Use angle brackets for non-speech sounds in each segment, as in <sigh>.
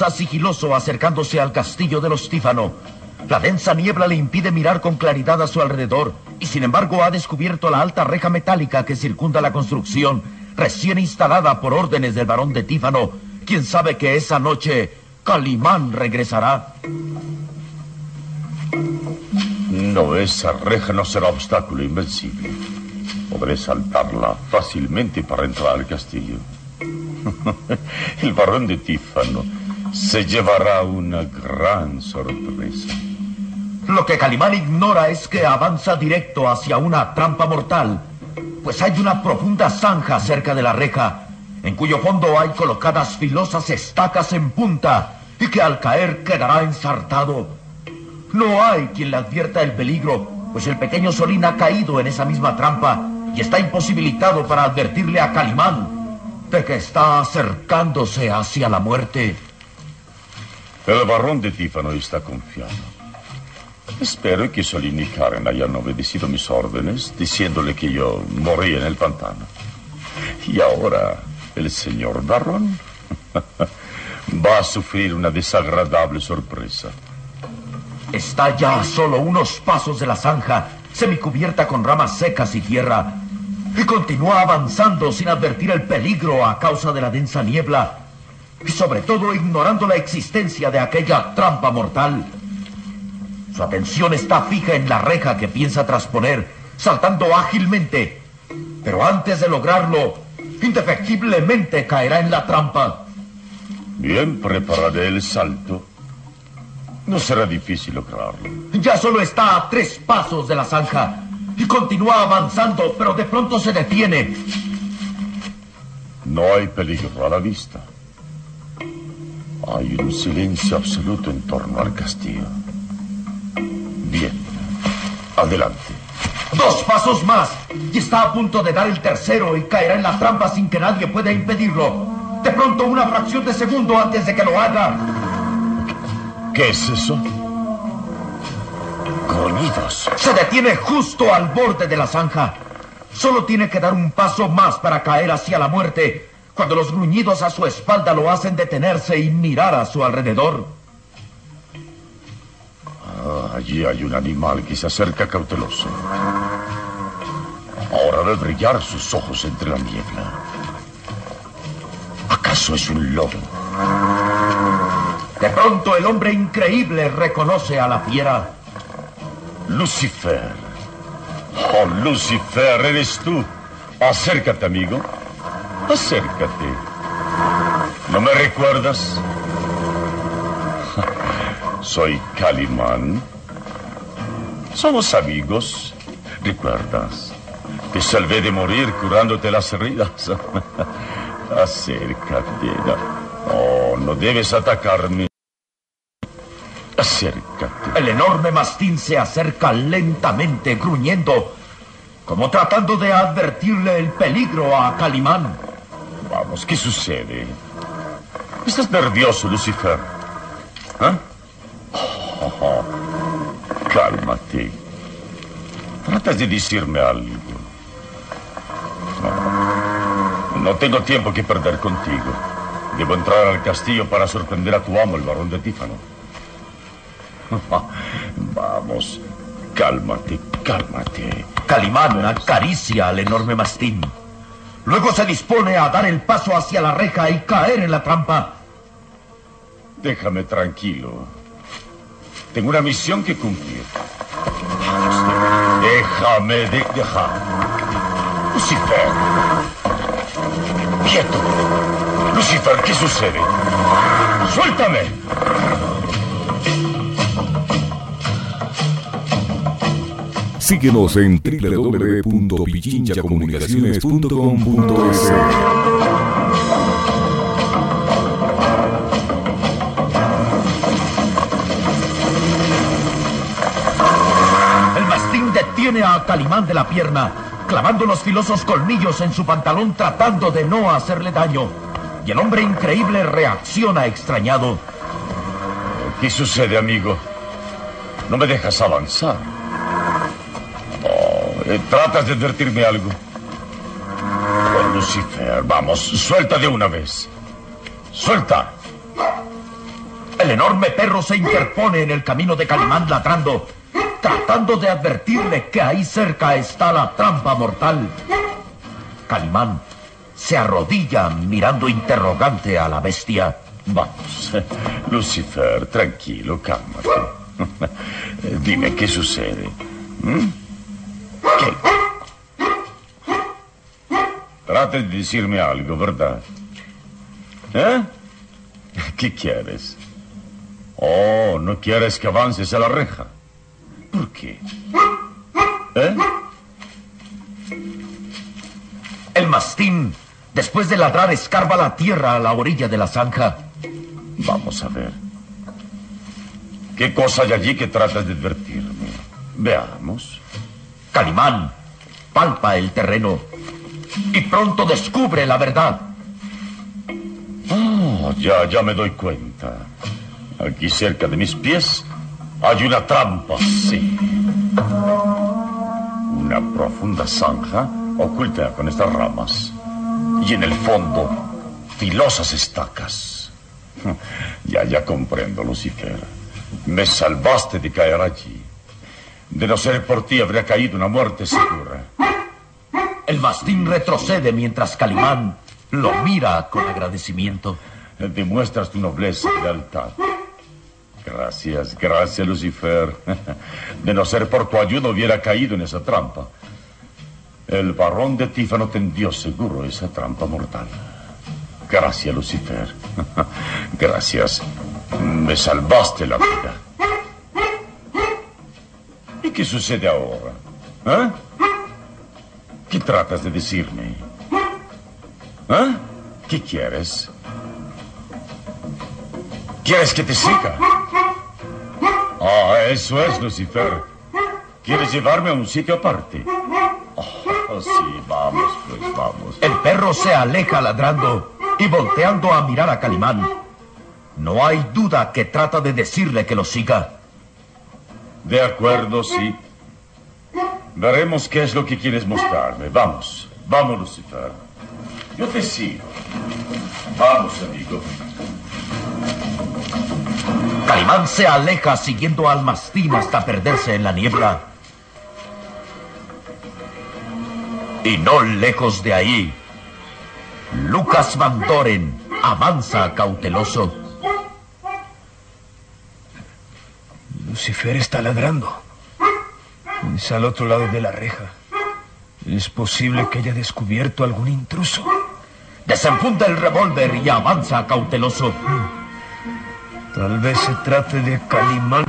Avanza sigiloso acercándose al castillo de los Tífano. La densa niebla le impide mirar con claridad a su alrededor y sin embargo ha descubierto la alta reja metálica que circunda la construcción, recién instalada por órdenes del barón de Tífano, quien sabe que esa noche Calimán regresará. No, esa reja no será obstáculo invencible. Podré saltarla fácilmente para entrar al castillo. <laughs> El barón de Tífano se llevará una gran sorpresa. Lo que Calimán ignora es que avanza directo hacia una trampa mortal, pues hay una profunda zanja cerca de la reja, en cuyo fondo hay colocadas filosas estacas en punta y que al caer quedará ensartado. No hay quien le advierta el peligro, pues el pequeño Solín ha caído en esa misma trampa y está imposibilitado para advertirle a Calimán de que está acercándose hacia la muerte. El barón de Tífano está confiado. Espero que Solín y Karen hayan obedecido mis órdenes, diciéndole que yo morí en el pantano. Y ahora, el señor barón <laughs> va a sufrir una desagradable sorpresa. Está ya a solo unos pasos de la zanja, semicubierta con ramas secas y tierra, y continúa avanzando sin advertir el peligro a causa de la densa niebla, sobre todo ignorando la existencia de aquella trampa mortal. Su atención está fija en la reja que piensa trasponer, saltando ágilmente, pero antes de lograrlo, indefectiblemente caerá en la trampa. Bien, prepararé el salto. No será difícil lograrlo. Ya solo está a tres pasos de la zanja y continúa avanzando, pero de pronto se detiene. No hay peligro a la vista. Hay un silencio absoluto en torno al castillo. Bien, adelante. Dos pasos más. Y está a punto de dar el tercero y caerá en la trampa sin que nadie pueda impedirlo. De pronto, una fracción de segundo antes de que lo haga. ¿Qué es eso? Gruñidos. Se detiene justo al borde de la zanja. Solo tiene que dar un paso más para caer hacia la muerte, cuando los gruñidos a su espalda lo hacen detenerse y mirar a su alrededor. Ah, allí hay un animal que se acerca cauteloso. Ahora ve brillar sus ojos entre la niebla. ¿Acaso es un lobo? De pronto el hombre increíble reconoce a la fiera. Lucifer. Oh, Lucifer, eres tú. Acércate, amigo. Acércate. ¿No me recuerdas? <laughs> Soy Calimán. Somos amigos. ¿Recuerdas? Te salvé de morir curándote las heridas. <laughs> Acércate. Oh, no debes atacarme. Acércate. El enorme mastín se acerca lentamente, gruñendo, como tratando de advertirle el peligro a Calimán. ¿Qué sucede? ¿Estás nervioso, Lucifer? ¿Ah? Oh, <laughs> cálmate. Tratas de decirme algo. No, no tengo tiempo que perder contigo. Debo entrar al castillo para sorprender a tu amo, el barón de Tífano. <laughs> Vamos, cálmate, cálmate. Calimán acaricia al enorme mastín. Luego se dispone a dar el paso hacia la reja y caer en la trampa. Déjame tranquilo. Tengo una misión que cumplir. Déjame, de. Lucifer. Quieto. Lucifer, ¿qué sucede? Suéltame. Síguenos en www.pichinchacomunicaciones.com.es. El mastín detiene a Calimán de la pierna, clavando los filosos colmillos en su pantalón tratando de no hacerle daño. Y el hombre increíble reacciona extrañado. ¿Qué sucede, amigo? No me dejas avanzar. Eh, tratas de advertirme algo. Lucifer, vamos, suelta de una vez. Suelta. El enorme perro se interpone en el camino de Calimán ladrando, tratando de advertirle que ahí cerca está la trampa mortal. Calimán se arrodilla mirando interrogante a la bestia. Vamos, <laughs> Lucifer, tranquilo, cálmate. <laughs> Dime qué sucede. ¿Mm? Trate de decirme algo, ¿verdad? ¿Eh? ¿Qué quieres? Oh, ¿no quieres que avances a la reja? ¿Por qué? ¿Eh? El mastín, después de ladrar, escarba la tierra a la orilla de la zanja. Vamos a ver. ¿Qué cosa hay allí que tratas de advertirme? Veamos. Calimán palpa el terreno y pronto descubre la verdad. Oh, ya, ya me doy cuenta. Aquí cerca de mis pies hay una trampa, sí. Una profunda zanja oculta con estas ramas. Y en el fondo, filosas estacas. <laughs> Ya, ya comprendo, Lucifer. Me salvaste de caer allí. De no ser por ti, habría caído una muerte segura. El mastín retrocede mientras Calimán lo mira con agradecimiento. Demuestras tu nobleza y lealtad. Gracias, gracias, Lucifer. De no ser por tu ayuda, hubiera caído en esa trampa. El barón de Tífano tendió seguro esa trampa mortal. Gracias, Lucifer. Gracias. Me salvaste la vida. ¿Y qué sucede ahora? ¿Eh? ¿Qué tratas de decirme? ¿Eh? ¿Qué quieres? ¿Quieres que te siga? Ah, eso es, Lucifer. ¿Quieres llevarme a un sitio aparte? Oh, sí, vamos, pues vamos. El perro se aleja ladrando y volteando a mirar a Calimán. No hay duda que trata de decirle que lo siga. De acuerdo, sí. Veremos qué es lo que quieres mostrarme. Vamos, vamos, Lucifer. Yo te sigo. Vamos, amigo. Calimán se aleja siguiendo al mastín hasta perderse en la niebla. Y no lejos de ahí, Lucas Van Doren avanza cauteloso. Lucifer está ladrando. Es al otro lado de la reja. Es posible que haya descubierto algún intruso. Desenfunda el revólver y avanza cauteloso. Tal vez se trate de Calimán.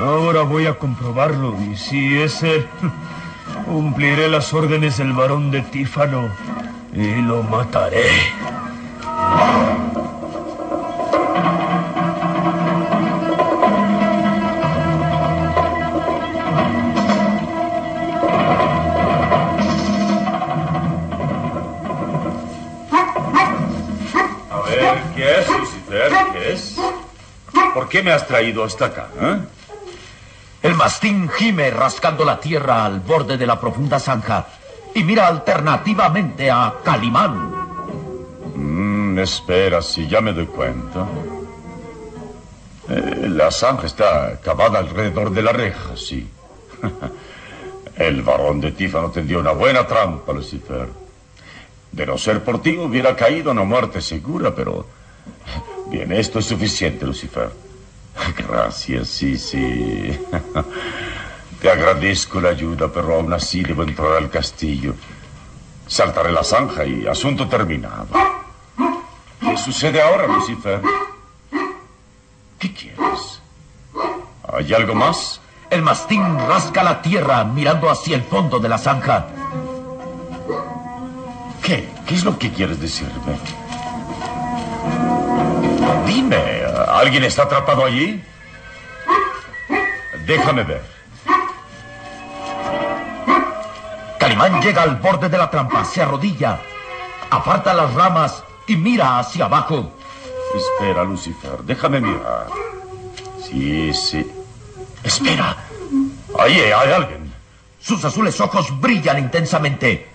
Ahora voy a comprobarlo y si es él, <laughs> cumpliré las órdenes del varón de Tífano y lo mataré. ¿Por qué me has traído hasta acá? eh? El mastín gime rascando la tierra al borde de la profunda zanja y mira alternativamente a Calimán. Mm, espera, si ya me doy cuenta. Eh, la zanja está cavada alrededor de la reja, sí. <laughs> El varón de Tífano tendió una buena trampa, Lucifer. De no ser por ti, hubiera caído una muerte segura, pero... Bien, esto es suficiente, Lucifer. Gracias, sí, sí. Te agradezco la ayuda, pero aún así debo entrar al castillo. Saltaré la zanja y asunto terminado. ¿Qué sucede ahora, Lucifer? ¿Qué quieres? ¿Hay algo más? El mastín rasca la tierra mirando hacia el fondo de la zanja. ¿Qué? ¿Qué es lo que quieres decirme? Dime, ¿alguien está atrapado allí? Déjame ver. Calimán llega al borde de la trampa, se arrodilla, aparta las ramas y mira hacia abajo. Espera, Lucifer, déjame mirar. Sí, sí. Espera, Ahí hay alguien. sus azules ojos brillan intensamente.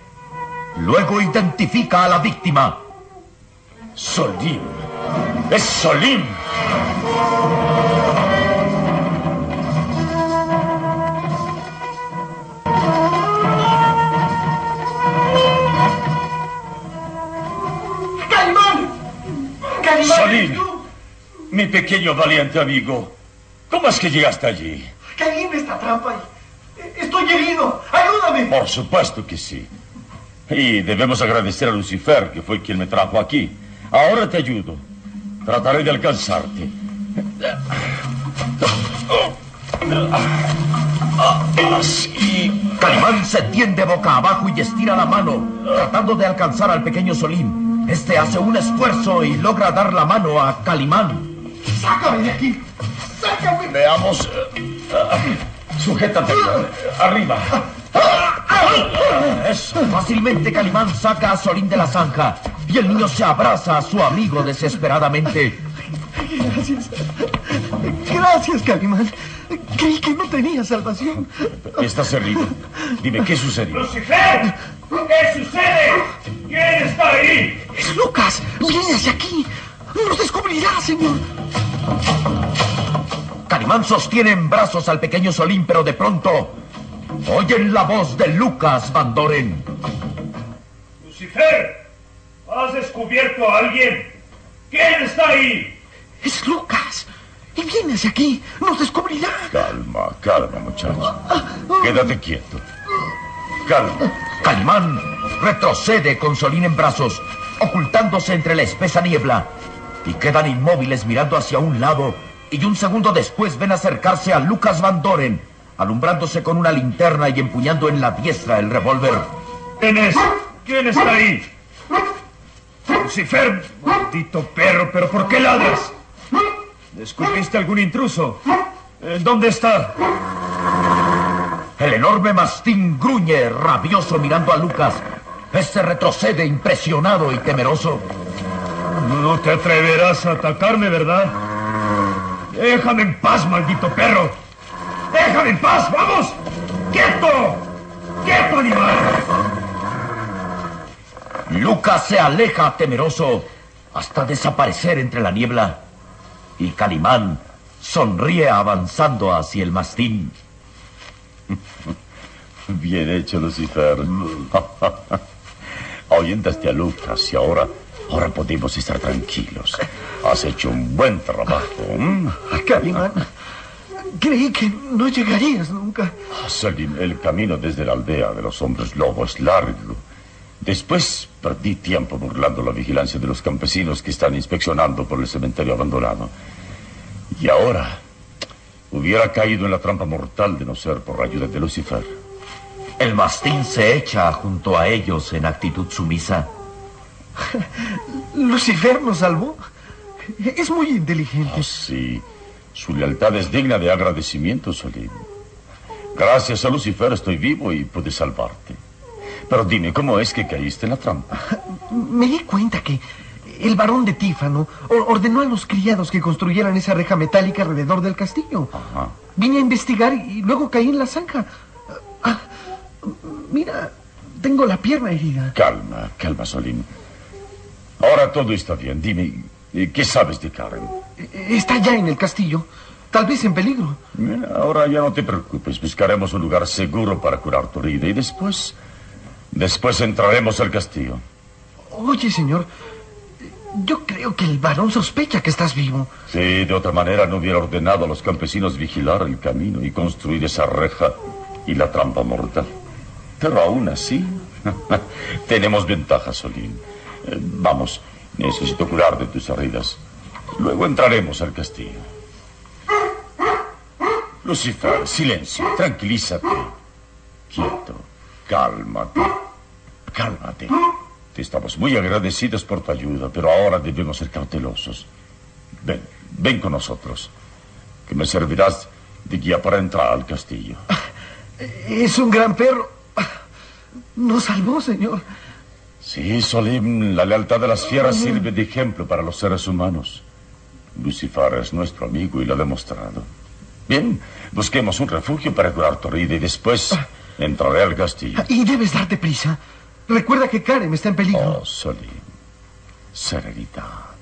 Luego identifica a la víctima. Solim. Es Solim. Solim. Mi pequeño valiente amigo. ¿Cómo es que llegaste allí? ¡Caí en esta trampa y estoy herido! ¡Ayúdame! Por supuesto que sí. Y debemos agradecer a Lucifer, que fue quien me trajo aquí. Ahora te ayudo. Trataré de alcanzarte. Así. Calimán se tiende boca abajo y estira la mano, tratando de alcanzar al pequeño Solín. Este hace un esfuerzo y logra dar la mano a Calimán. ¡Sácame de aquí! ¡Sácame! Veamos. Sujétate. Arriba. Eso. Fácilmente Calimán saca a Solín de la zanja y el niño se abraza a su amigo desesperadamente. Gracias. Gracias, Calimán. Creí que no tenía salvación. Estás herido. Dime, ¿qué sucedió? ¡Lucifer! ¿Qué sucede? ¿Quién está ahí? Es Lucas. Viene hacia aquí. Nos descubrirá, señor. Calimán sostiene en brazos al pequeño Solín, pero de pronto oyen la voz de Lucas Van Doren. ¡Lucifer! ¿Has descubierto a alguien? ¿Quién está ahí? Es Lucas. Y viene hacia aquí. Nos descubrirá. Calma, calma, muchacho. Quédate quieto. Calma. Calimán retrocede con Solín en brazos, ocultándose entre la espesa niebla, y quedan inmóviles mirando hacia un lado, y un segundo después ven acercarse a Lucas Van Doren, alumbrándose con una linterna y empuñando en la diestra el revólver. ¿Quién es? ¿Quién está ahí? Lucifer, maldito perro, pero ¿por qué ladras? ¿Descubriste algún intruso? Eh, ¿Dónde está? El enorme mastín gruñe, rabioso, mirando a Lucas. Este retrocede impresionado y temeroso. No te atreverás a atacarme, ¿verdad? Déjame en paz, maldito perro. Déjame en paz, vamos. ¡Quieto! ¡Quieto, animal! Lucas se aleja temeroso hasta desaparecer entre la niebla. Y Calimán sonríe avanzando hacia el mastín. <laughs> Bien hecho, Lucifer. <laughs> Ahuyentaste a Lucas y ahora, ahora podemos estar tranquilos. Has hecho un buen trabajo. Calimán, creí que no llegarías nunca. Salim, el camino desde la aldea de los hombres lobo es largo. Después perdí tiempo burlando la vigilancia de los campesinos que están inspeccionando por el cementerio abandonado. Y ahora hubiera caído en la trampa mortal de no ser por la ayuda de Lucifer. El mastín se echa junto a ellos en actitud sumisa. <laughs> Lucifer nos salvó. Es muy inteligente. Ah, sí, su lealtad es digna de agradecimiento, Salim. Gracias a Lucifer estoy vivo y pude salvarte. Pero dime, ¿cómo es que caíste en la trampa? <laughs> Me di cuenta que el varón de Tífano or- ordenó a los criados que construyeran esa reja metálica alrededor del castillo. Ajá. Vine a investigar y luego caí en la zanja. Ah, mira, tengo la pierna herida. Calma, calma, Salim. Ahora todo está bien. Dime, eh, ¿qué sabes de Karen? Está ya en el castillo, tal vez en peligro. Mira, ahora ya no te preocupes. Buscaremos un lugar seguro para curar tu herida y después... Después entraremos al castillo. Oye, señor, yo creo que el varón sospecha que estás vivo. Sí, de otra manera no hubiera ordenado a los campesinos vigilar el camino y construir esa reja y la trampa mortal. Pero aún así, <laughs> tenemos ventaja, Solín. Eh, vamos, necesito curar de tus heridas. Luego entraremos al castillo. Lucifer, silencio, tranquilízate. Quieto, cálmate, cálmate. Te estamos muy agradecidos por tu ayuda, pero ahora debemos ser cautelosos. Ven, ven con nosotros, que me servirás de guía para entrar al castillo. <laughs> Es un gran perro. Nos salvó, señor. Sí, Solim, la lealtad de las fieras sirve de ejemplo para los seres humanos. Lucifer es nuestro amigo y lo ha demostrado. Bien, busquemos un refugio para curar tu herida y después entraré al castillo. Y debes darte prisa. Recuerda que Karen está en peligro. Oh, Solim, serenidad.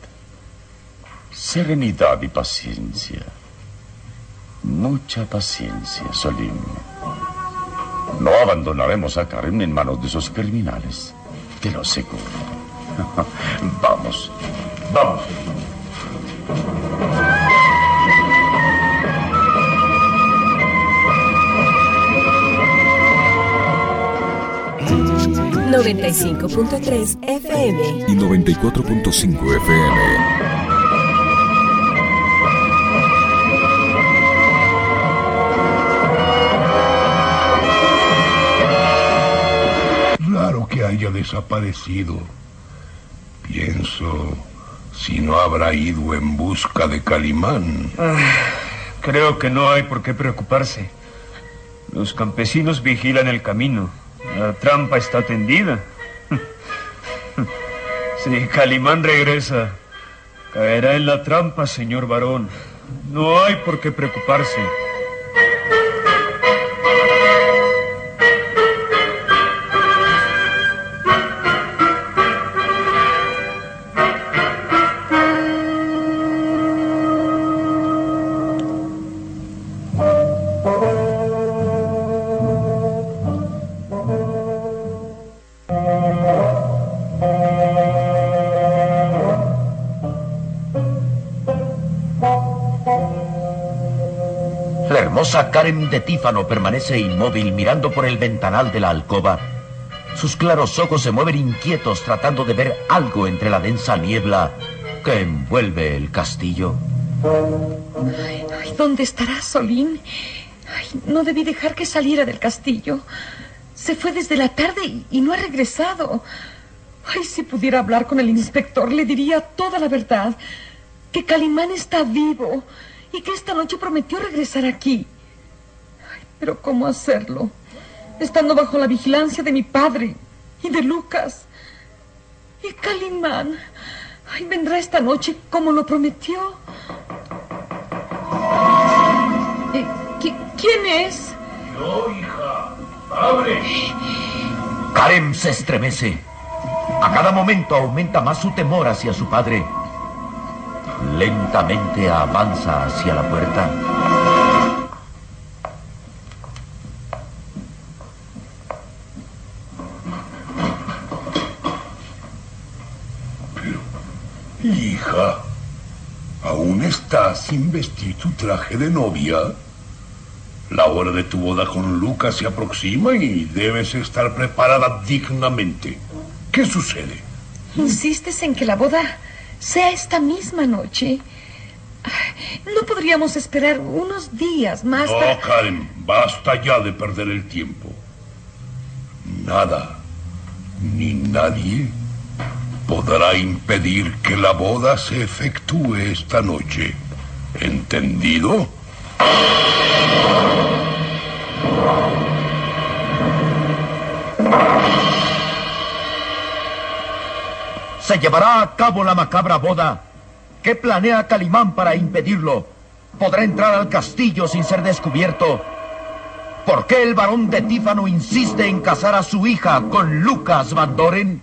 Serenidad y paciencia. Mucha paciencia, Solim. No abandonaremos a Karen en manos de esos criminales. Te lo aseguro. <laughs> vamos, vamos. 95.3 FM. y 94.5 FM. Raro que haya desaparecido. Pienso si no habrá ido en busca de Calimán. Ah, creo que no hay por qué preocuparse. Los campesinos vigilan el camino. La trampa está tendida. <laughs> Si Calimán regresa, caerá en la trampa, señor varón. No hay por qué preocuparse. Hermosa Karen de Tífano permanece inmóvil mirando por el ventanal de la alcoba. Sus claros ojos se mueven inquietos tratando de ver algo entre la densa niebla que envuelve el castillo. Ay, ay, ¿Dónde estará Solín? Ay, no debí dejar que saliera del castillo. Se fue desde la tarde y, y no ha regresado. Ay, si pudiera hablar con el inspector, le diría toda la verdad. Que Calimán está vivo y que esta noche prometió regresar aquí. Pero ¿cómo hacerlo? Estando bajo la vigilancia de mi padre y de Lucas. Y Calimán. Ay, vendrá esta noche como lo prometió. Eh, ¿Quién es? Yo, hija. ¡Abre! Karen se estremece. A cada momento aumenta más su temor hacia su padre. Lentamente avanza hacia la puerta. Pero, hija, ¿aún estás sin vestir tu traje de novia? La hora de tu boda con Lucas se aproxima y debes estar preparada dignamente. ¿Qué sucede? ¿Insistes en que la boda sea esta misma noche? ¿No podríamos esperar unos días más? No, Karen, basta ya de perder el tiempo. Nada, ni nadie podrá impedir que la boda se efectúe esta noche. ¿Entendido? Se llevará a cabo la macabra boda. ¿Qué planea Calimán para impedirlo? ¿Podrá entrar al castillo sin ser descubierto? ¿Por qué el barón de Tífano insiste en casar a su hija con Lucas Van Doren?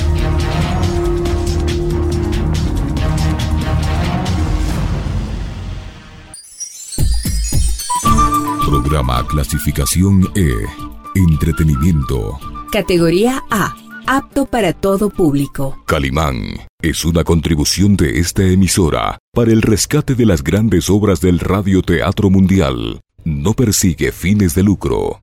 Programa clasificación E. Entretenimiento. Categoría A. Apto para todo público. Calimán es una contribución de esta emisora para el rescate de las grandes obras del radioteatro mundial. No persigue fines de lucro.